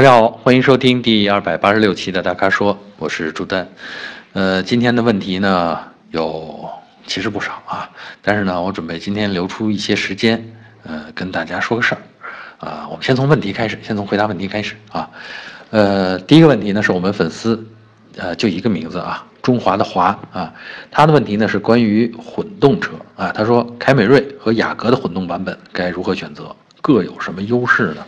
大家好，欢迎收听第二百八十六期的大咖说，我是朱丹。呃，今天的问题呢有其实不少啊，但是呢，我准备今天留出一些时间，呃，跟大家说个事儿。啊，我们先从问题开始，先从回答问题开始啊。呃，第一个问题呢是我们粉丝，呃，就一个名字啊，中华的华啊，他的问题呢是关于混动车啊，他说凯美瑞和雅阁的混动版本该如何选择，各有什么优势呢？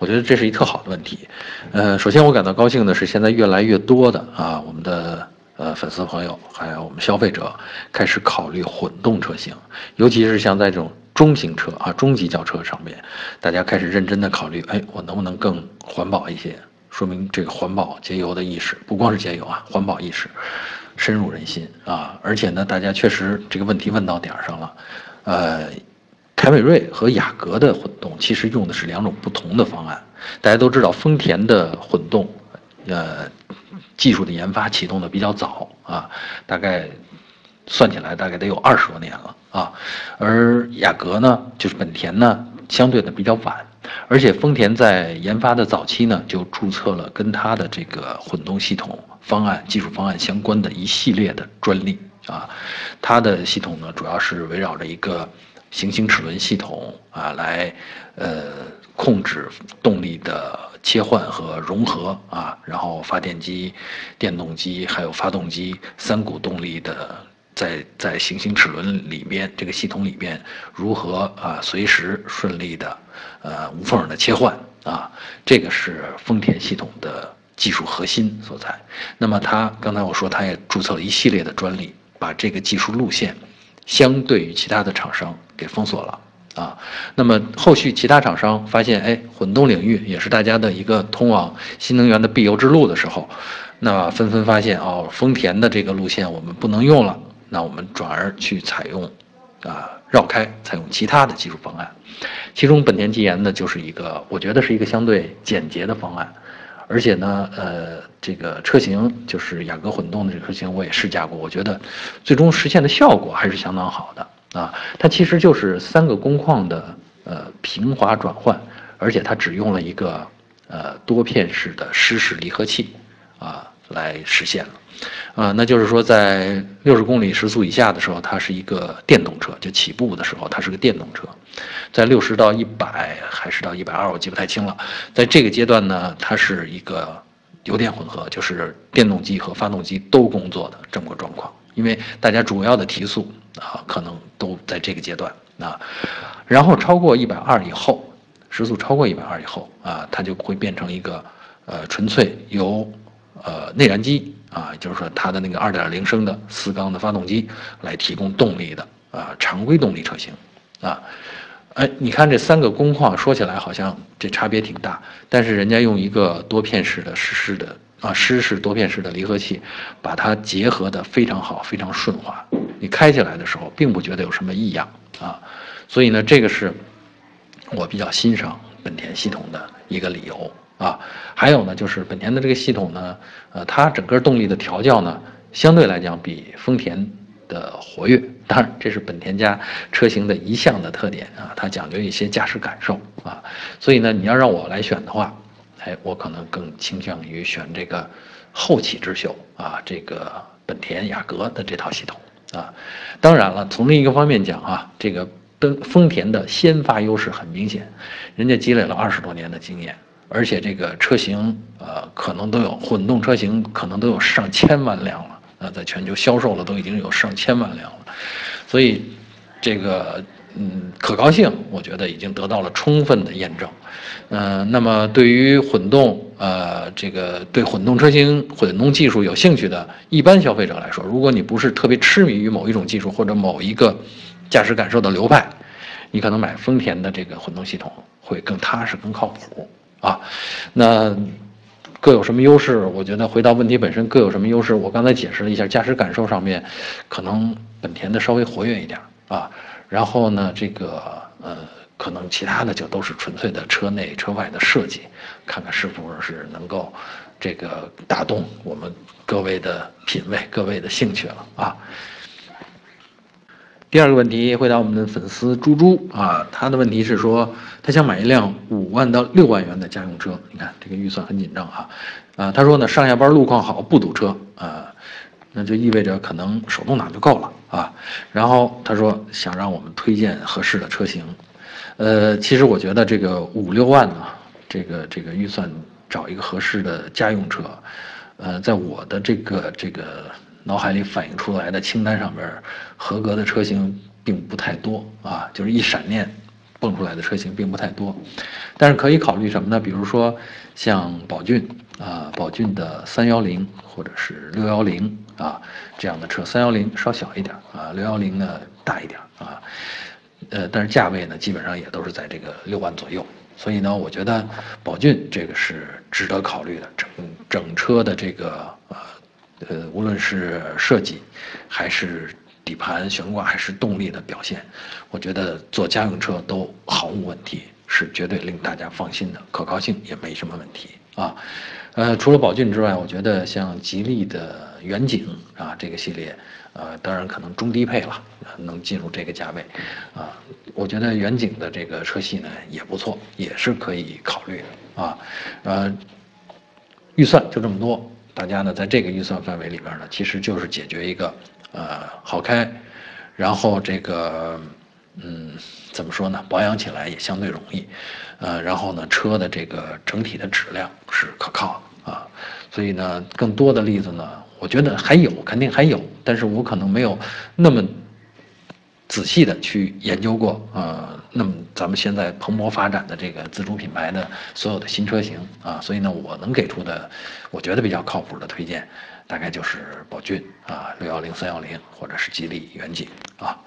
我觉得这是一特好的问题，呃，首先我感到高兴的是，现在越来越多的啊，我们的呃粉丝朋友还有我们消费者开始考虑混动车型，尤其是像在这种中型车啊、中级轿车上面，大家开始认真的考虑，哎，我能不能更环保一些？说明这个环保节油的意识不光是节油啊，环保意识深入人心啊，而且呢，大家确实这个问题问到点儿上了，呃。凯美瑞和雅阁的混动其实用的是两种不同的方案。大家都知道，丰田的混动，呃，技术的研发启动的比较早啊，大概算起来大概得有二十多年了啊。而雅阁呢，就是本田呢，相对的比较晚。而且丰田在研发的早期呢，就注册了跟它的这个混动系统方案、技术方案相关的一系列的专利啊。它的系统呢，主要是围绕着一个。行星齿轮系统啊，来呃控制动力的切换和融合啊，然后发电机、电动机还有发动机三股动力的在在行星齿轮里边这个系统里边如何啊随时顺利的呃无缝的切换啊，这个是丰田系统的技术核心所在。那么它刚才我说它也注册了一系列的专利，把这个技术路线。相对于其他的厂商给封锁了啊，那么后续其他厂商发现，哎，混动领域也是大家的一个通往新能源的必由之路的时候，那纷纷发现哦，丰田的这个路线我们不能用了，那我们转而去采用，啊，绕开，采用其他的技术方案，其中本田技研呢就是一个，我觉得是一个相对简洁的方案。而且呢，呃，这个车型就是雅阁混动的这个车型，我也试驾过，我觉得最终实现的效果还是相当好的啊。它其实就是三个工况的呃平滑转换，而且它只用了一个呃多片式的湿式离合器啊来实现了。啊，那就是说，在六十公里时速以下的时候，它是一个电动车，就起步的时候它是个电动车；在六十到一百还是到一百二，我记不太清了。在这个阶段呢，它是一个油电混合，就是电动机和发动机都工作的这么个状况。因为大家主要的提速啊，可能都在这个阶段啊。然后超过一百二以后，时速超过一百二以后啊，它就会变成一个呃纯粹由呃内燃机。啊，就是说它的那个二点零升的四缸的发动机来提供动力的啊，常规动力车型，啊，哎，你看这三个工况说起来好像这差别挺大，但是人家用一个多片式的湿式的啊湿式多片式的离合器，把它结合的非常好，非常顺滑，你开起来的时候并不觉得有什么异样啊，所以呢，这个是我比较欣赏本田系统的一个理由。啊，还有呢，就是本田的这个系统呢，呃，它整个动力的调教呢，相对来讲比丰田的活跃。当然，这是本田家车型的一项的特点啊，它讲究一些驾驶感受啊。所以呢，你要让我来选的话，哎，我可能更倾向于选这个后起之秀啊，这个本田雅阁的这套系统啊。当然了，从另一个方面讲啊，这个奔丰田的先发优势很明显，人家积累了二十多年的经验。而且这个车型，呃，可能都有混动车型，可能都有上千万辆了，呃，在全球销售了都已经有上千万辆了，所以，这个，嗯，可靠性，我觉得已经得到了充分的验证，嗯，那么对于混动，呃，这个对混动车型、混动技术有兴趣的一般消费者来说，如果你不是特别痴迷于某一种技术或者某一个驾驶感受的流派，你可能买丰田的这个混动系统会更踏实、更靠谱。啊，那各有什么优势？我觉得回到问题本身，各有什么优势？我刚才解释了一下，驾驶感受上面，可能本田的稍微活跃一点啊。然后呢，这个呃，可能其他的就都是纯粹的车内车外的设计，看看是不是能够这个打动我们各位的品味、各位的兴趣了啊。第二个问题回答我们的粉丝猪猪啊，他的问题是说他想买一辆五万到六万元的家用车，你看这个预算很紧张啊，啊，他说呢上下班路况好不堵车啊，那就意味着可能手动挡就够了啊，然后他说想让我们推荐合适的车型，呃，其实我觉得这个五六万呢，这个这个预算找一个合适的家用车，呃，在我的这个这个。脑海里反映出来的清单上边，合格的车型并不太多啊，就是一闪念蹦出来的车型并不太多，但是可以考虑什么呢？比如说像宝骏啊，宝骏的三幺零或者是六幺零啊这样的车，三幺零稍小一点啊，六幺零呢大一点啊，呃，但是价位呢基本上也都是在这个六万左右，所以呢，我觉得宝骏这个是值得考虑的，整整车的这个呃。无论是设计，还是底盘悬挂，还是动力的表现，我觉得做家用车都毫无问题，是绝对令大家放心的，可靠性也没什么问题啊。呃，除了宝骏之外，我觉得像吉利的远景啊这个系列，呃，当然可能中低配了，能进入这个价位啊。我觉得远景的这个车系呢也不错，也是可以考虑的啊。呃，预算就这么多。大家呢，在这个预算范围里边呢，其实就是解决一个，呃，好开，然后这个，嗯，怎么说呢？保养起来也相对容易，呃，然后呢，车的这个整体的质量是可靠的啊。所以呢，更多的例子呢，我觉得还有，肯定还有，但是我可能没有那么。仔细的去研究过，呃，那么咱们现在蓬勃发展的这个自主品牌的所有的新车型啊，所以呢，我能给出的，我觉得比较靠谱的推荐，大概就是宝骏啊，六幺零、三幺零，或者是吉利远景啊。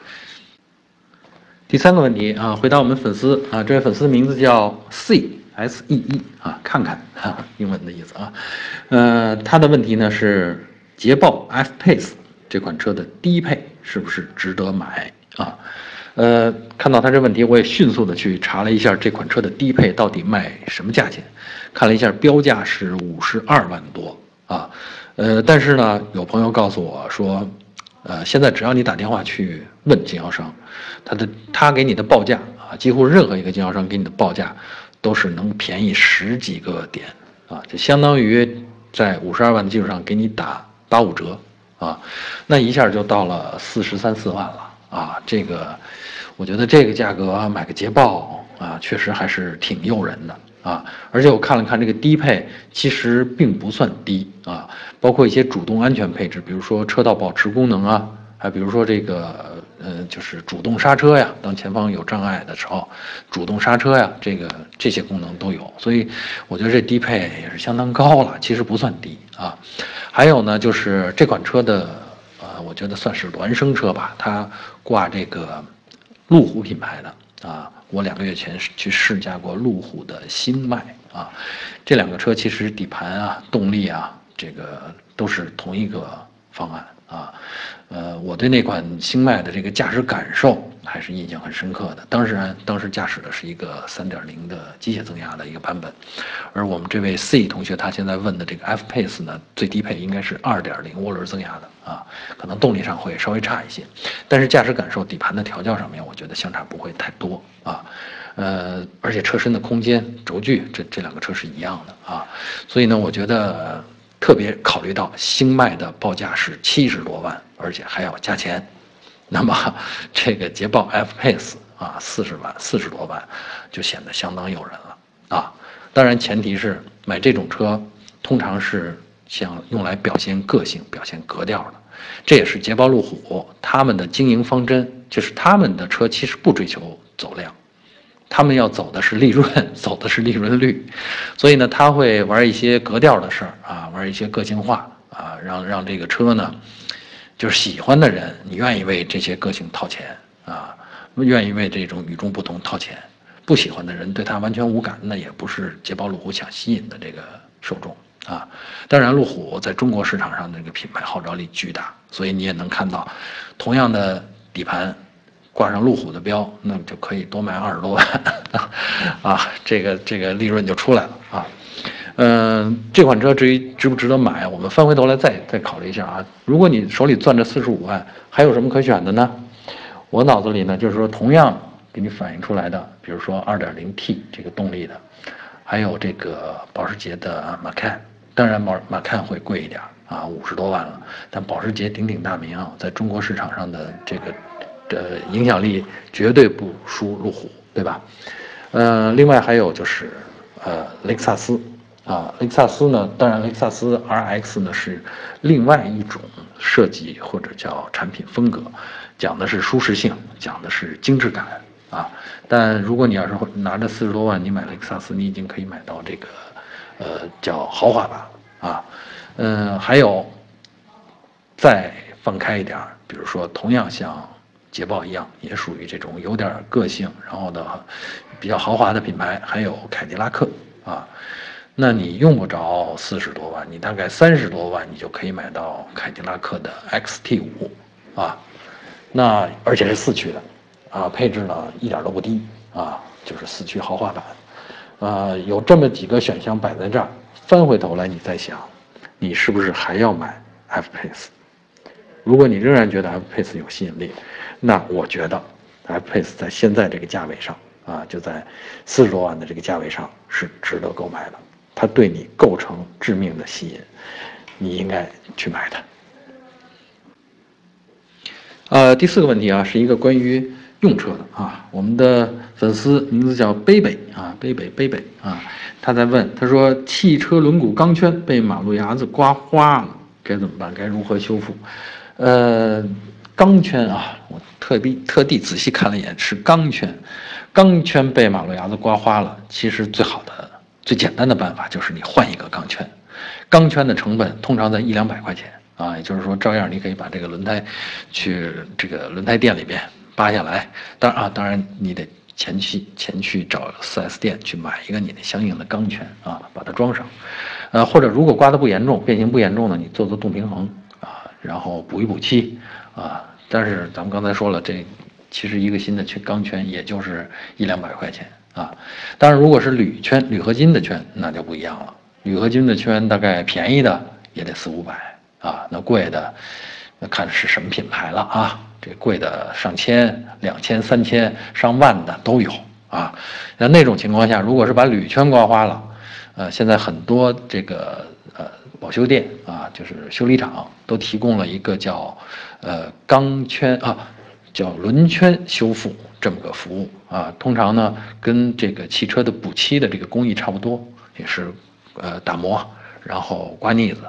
第三个问题啊，回答我们粉丝啊，这位粉丝名字叫 C S E E 啊，看看哈，英文的意思啊，呃，他的问题呢是捷豹 F Pace 这款车的低配是不是值得买？啊，呃，看到他这问题，我也迅速的去查了一下这款车的低配到底卖什么价钱，看了一下标价是五十二万多啊，呃，但是呢，有朋友告诉我说，呃，现在只要你打电话去问经销商，他的他给你的报价啊，几乎任何一个经销商给你的报价都是能便宜十几个点啊，就相当于在五十二万的基础上给你打八五折啊，那一下就到了四十三四万了。啊，这个，我觉得这个价格买个捷豹啊，确实还是挺诱人的啊。而且我看了看这个低配，其实并不算低啊，包括一些主动安全配置，比如说车道保持功能啊，还比如说这个呃，就是主动刹车呀，当前方有障碍的时候，主动刹车呀，这个这些功能都有。所以我觉得这低配也是相当高了，其实不算低啊。还有呢，就是这款车的。我觉得算是孪生车吧，它挂这个路虎品牌的啊。我两个月前去试驾过路虎的新迈啊，这两个车其实底盘啊、动力啊，这个都是同一个方案啊。呃，我对那款新迈的这个驾驶感受。还是印象很深刻的。当时，当时驾驶的是一个3.0的机械增压的一个版本，而我们这位 C 同学他现在问的这个 F Pace 呢，最低配应该是2.0涡轮增压的啊，可能动力上会稍微差一些，但是驾驶感受、底盘的调教上面，我觉得相差不会太多啊。呃，而且车身的空间、轴距，这这两个车是一样的啊，所以呢，我觉得特别考虑到星脉的报价是七十多万，而且还要加钱。那么，这个捷豹 F Pace 啊，四十万、四十多万，就显得相当诱人了啊！当然，前提是买这种车，通常是想用来表现个性、表现格调的。这也是捷豹路虎他们的经营方针，就是他们的车其实不追求走量，他们要走的是利润，走的是利润率。所以呢，他会玩一些格调的事儿啊，玩一些个性化啊，让让这个车呢。就是喜欢的人，你愿意为这些个性掏钱啊，愿意为这种与众不同掏钱；不喜欢的人，对他完全无感，那也不是捷豹路虎想吸引的这个受众啊。当然，路虎在中国市场上的这个品牌号召力巨大，所以你也能看到，同样的底盘，挂上路虎的标，那么就可以多卖二十多万 啊，这个这个利润就出来了啊。嗯，这款车至于值不值得买，我们翻回头来再再考虑一下啊。如果你手里攥着四十五万，还有什么可选的呢？我脑子里呢就是说，同样给你反映出来的，比如说 2.0T 这个动力的，还有这个保时捷的 Macan，当然马 Macan 会贵一点啊，五十多万了，但保时捷鼎鼎大名啊，在中国市场上的这个的影响力绝对不输路虎，对吧？呃，另外还有就是呃雷克萨斯。啊，雷克萨斯呢？当然，雷克萨斯 RX 呢是另外一种设计或者叫产品风格，讲的是舒适性，讲的是精致感啊。但如果你要是拿着四十多万，你买雷克萨斯，你已经可以买到这个，呃，叫豪华版啊。嗯，还有再放开一点，比如说同样像捷豹一样，也属于这种有点个性，然后呢比较豪华的品牌，还有凯迪拉克啊。那你用不着四十多万，你大概三十多万，你就可以买到凯迪拉克的 XT 五，啊，那而且是四驱的，啊，配置呢一点都不低，啊，就是四驱豪华版，啊，有这么几个选项摆在这儿，翻回头来你再想，你是不是还要买 F Pace？如果你仍然觉得 F Pace 有吸引力，那我觉得 F Pace 在现在这个价位上，啊，就在四十多万的这个价位上是值得购买的。它对你构成致命的吸引，你应该去买它。呃，第四个问题啊，是一个关于用车的啊，我们的粉丝名字叫贝贝啊，贝贝贝贝啊，他在问，他说汽车轮毂钢圈被马路牙子刮花了，该怎么办？该如何修复？呃，钢圈啊，我特地特地仔细看了一眼，是钢圈，钢圈被马路牙子刮花了，其实最好的。最简单的办法就是你换一个钢圈，钢圈的成本通常在一两百块钱啊，也就是说，照样你可以把这个轮胎去这个轮胎店里边扒下来。当然啊，当然你得前去前去找 4S 店去买一个你的相应的钢圈啊，把它装上。呃，或者如果刮的不严重，变形不严重呢，你做做动平衡啊，然后补一补漆啊。但是咱们刚才说了，这其实一个新的去钢圈也就是一两百块钱。啊，当然，如果是铝圈、铝合金的圈，那就不一样了。铝合金的圈大概便宜的也得四五百啊，那贵的，那看是什么品牌了啊。这贵的上千、两千、三千、上万的都有啊。那那种情况下，如果是把铝圈刮花了，呃，现在很多这个呃保修店啊，就是修理厂都提供了一个叫呃钢圈啊。叫轮圈修复这么个服务啊，通常呢跟这个汽车的补漆的这个工艺差不多，也是，呃打磨，然后刮腻子，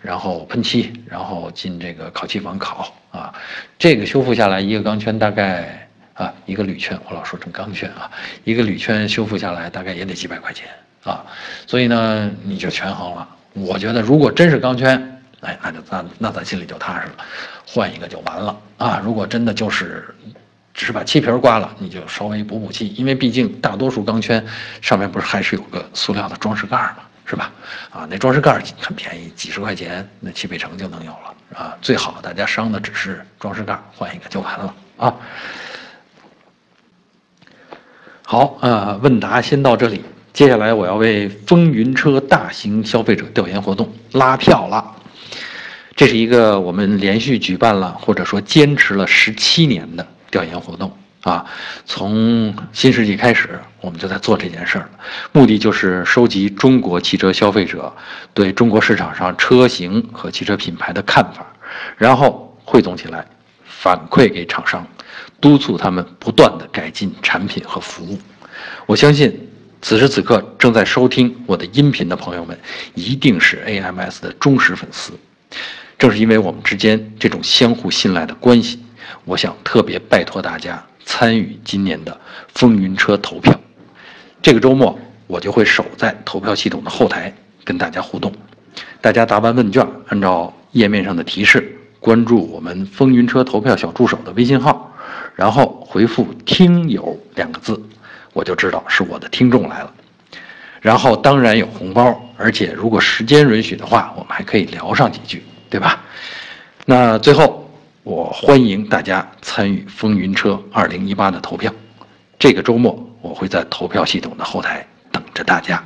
然后喷漆，然后进这个烤漆房烤啊，这个修复下来一个钢圈大概啊一个铝圈，我老说成钢圈啊，一个铝圈修复下来大概也得几百块钱啊，所以呢你就权衡了，我觉得如果真是钢圈。哎，那就咱那咱心里就踏实了，换一个就完了啊！如果真的就是只是把漆皮刮了，你就稍微补补漆，因为毕竟大多数钢圈上面不是还是有个塑料的装饰盖嘛，是吧？啊，那装饰盖很便宜，几十块钱，那汽配城就能有了啊！最好大家伤的只是装饰盖，换一个就完了啊！好啊，问答先到这里，接下来我要为风云车大型消费者调研活动拉票了。这是一个我们连续举办了或者说坚持了十七年的调研活动啊，从新世纪开始，我们就在做这件事儿，目的就是收集中国汽车消费者对中国市场上车型和汽车品牌的看法，然后汇总起来，反馈给厂商，督促他们不断的改进产品和服务。我相信，此时此刻正在收听我的音频的朋友们，一定是 AMS 的忠实粉丝。正是因为我们之间这种相互信赖的关系，我想特别拜托大家参与今年的风云车投票。这个周末我就会守在投票系统的后台跟大家互动。大家答完问卷，按照页面上的提示关注我们风云车投票小助手的微信号，然后回复“听友”两个字，我就知道是我的听众来了。然后当然有红包，而且如果时间允许的话，我们还可以聊上几句。对吧？那最后，我欢迎大家参与风云车二零一八的投票。这个周末，我会在投票系统的后台等着大家。